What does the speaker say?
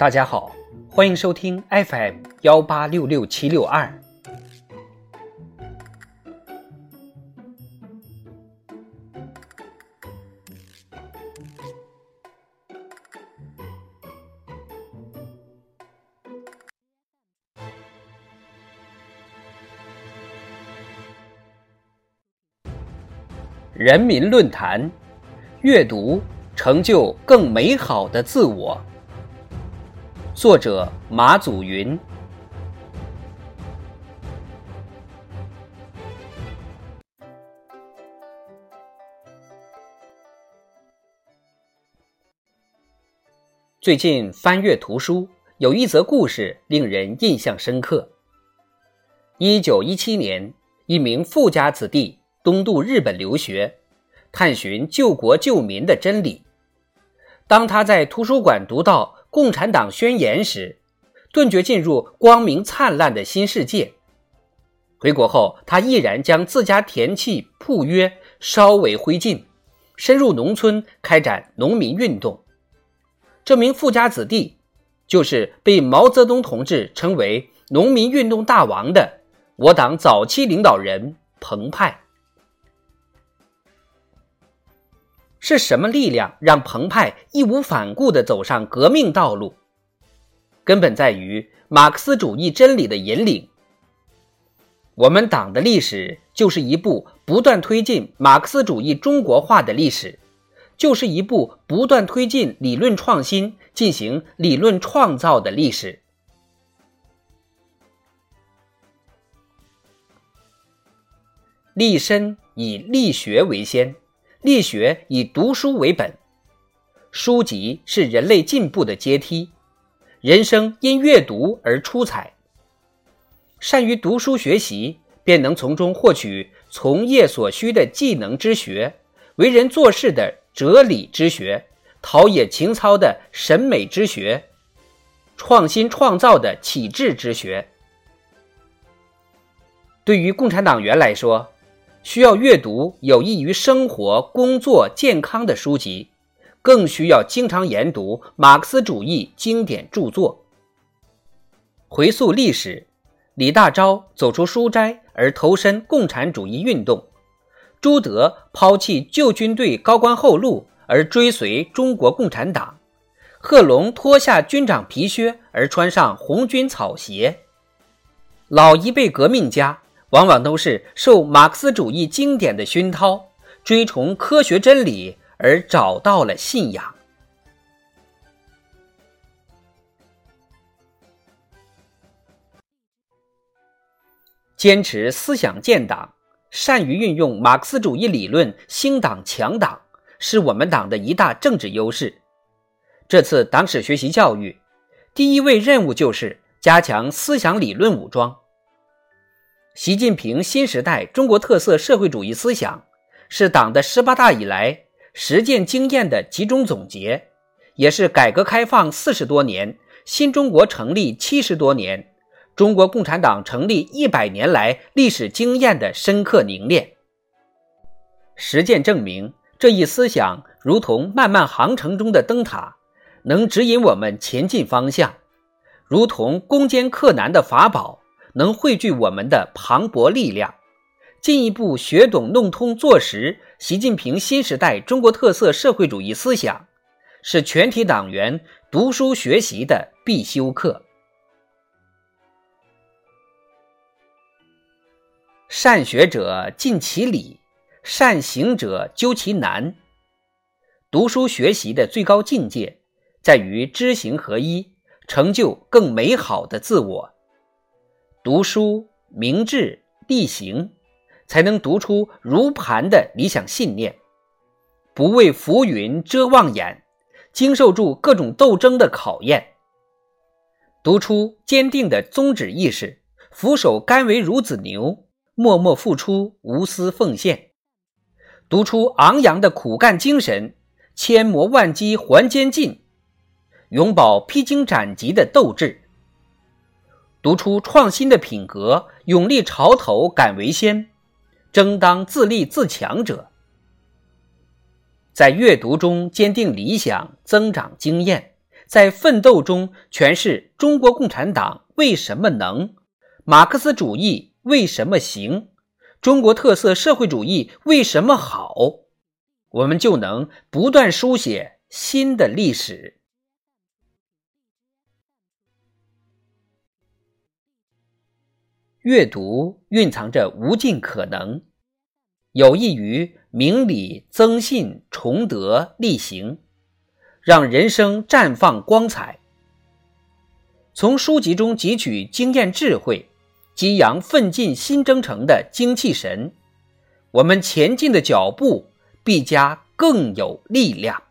大家好，欢迎收听 FM 幺八六六七六二。人民论坛，阅读成就更美好的自我。作者马祖云。最近翻阅图书，有一则故事令人印象深刻。一九一七年，一名富家子弟。东渡日本留学，探寻救国救民的真理。当他在图书馆读到《共产党宣言》时，顿觉进入光明灿烂的新世界。回国后，他毅然将自家田契铺约烧为灰烬，深入农村开展农民运动。这名富家子弟，就是被毛泽东同志称为“农民运动大王”的我党早期领导人彭湃。是什么力量让澎湃义无反顾地走上革命道路？根本在于马克思主义真理的引领。我们党的历史就是一部不断推进马克思主义中国化的历史，就是一部不断推进理论创新、进行理论创造的历史。立身以力学为先。力学以读书为本，书籍是人类进步的阶梯，人生因阅读而出彩。善于读书学习，便能从中获取从业所需的技能之学，为人做事的哲理之学，陶冶情操的审美之学，创新创造的启智之学。对于共产党员来说，需要阅读有益于生活、工作、健康的书籍，更需要经常研读马克思主义经典著作。回溯历史，李大钊走出书斋而投身共产主义运动，朱德抛弃旧军队高官厚禄而追随中国共产党，贺龙脱下军长皮靴而穿上红军草鞋，老一辈革命家。往往都是受马克思主义经典的熏陶，追崇科学真理而找到了信仰。坚持思想建党，善于运用马克思主义理论兴党强党，是我们党的一大政治优势。这次党史学习教育，第一位任务就是加强思想理论武装。习近平新时代中国特色社会主义思想是党的十八大以来实践经验的集中总结，也是改革开放四十多年、新中国成立七十多年、中国共产党成立一百年来历史经验的深刻凝练。实践证明，这一思想如同漫漫航程中的灯塔，能指引我们前进方向；如同攻坚克难的法宝。能汇聚我们的磅礴力量，进一步学懂弄通做实习近平新时代中国特色社会主义思想，是全体党员读书学习的必修课。善学者尽其理，善行者究其难。读书学习的最高境界，在于知行合一，成就更美好的自我。读书明志力行，才能读出如磐的理想信念，不为浮云遮望眼，经受住各种斗争的考验，读出坚定的宗旨意识，俯首甘为孺子牛，默默付出无私奉献，读出昂扬的苦干精神，千磨万击还坚劲，永葆披荆斩棘的斗志。读出创新的品格，勇立潮头，敢为先，争当自立自强者，在阅读中坚定理想，增长经验，在奋斗中诠释中国共产党为什么能，马克思主义为什么行，中国特色社会主义为什么好，我们就能不断书写新的历史。阅读蕴藏着无尽可能，有益于明理、增信、崇德、力行，让人生绽放光彩。从书籍中汲取经验智慧，激扬奋进新征程的精气神，我们前进的脚步必加更有力量。